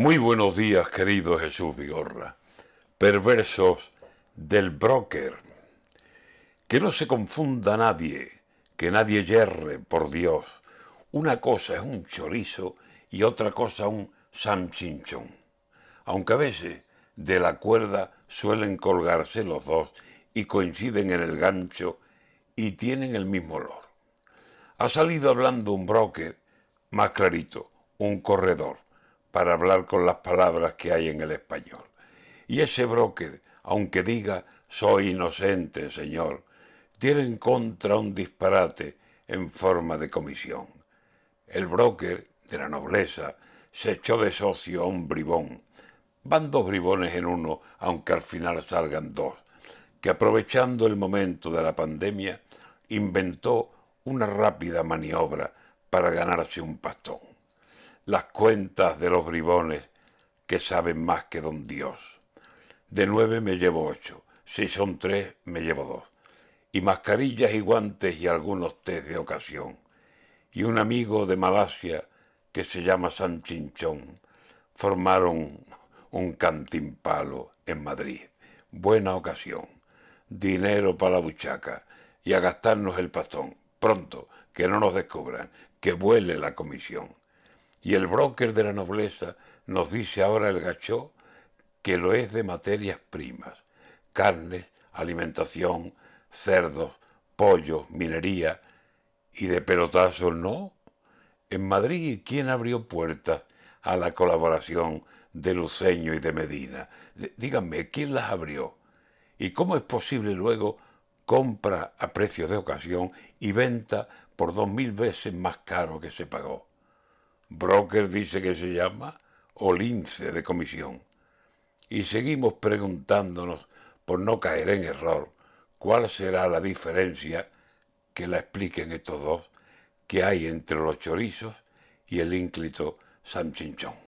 Muy buenos días, querido Jesús Vigorra. Perversos del broker. Que no se confunda nadie, que nadie yerre, por Dios. Una cosa es un chorizo y otra cosa un samchinchón. Aunque a veces de la cuerda suelen colgarse los dos y coinciden en el gancho y tienen el mismo olor. Ha salido hablando un broker, más clarito, un corredor para hablar con las palabras que hay en el español. Y ese broker, aunque diga soy inocente, señor, tiene en contra un disparate en forma de comisión. El broker de la nobleza se echó de socio a un bribón. Van dos bribones en uno, aunque al final salgan dos, que aprovechando el momento de la pandemia, inventó una rápida maniobra para ganarse un pastón las cuentas de los bribones que saben más que don Dios. De nueve me llevo ocho, si son tres me llevo dos, y mascarillas y guantes y algunos test de ocasión, y un amigo de Malasia que se llama San Chinchón, formaron un cantimpalo en Madrid. Buena ocasión, dinero para la buchaca y a gastarnos el pastón. Pronto, que no nos descubran, que vuele la comisión. Y el broker de la nobleza nos dice ahora el gachó que lo es de materias primas, carnes, alimentación, cerdos, pollos, minería, y de pelotazos no. En Madrid, ¿quién abrió puertas a la colaboración de Luceño y de Medina? díganme, ¿quién las abrió? ¿Y cómo es posible luego compra a precio de ocasión y venta por dos mil veces más caro que se pagó? Broker dice que se llama o lince de comisión. Y seguimos preguntándonos, por no caer en error, cuál será la diferencia, que la expliquen estos dos, que hay entre los chorizos y el ínclito San Chinchón.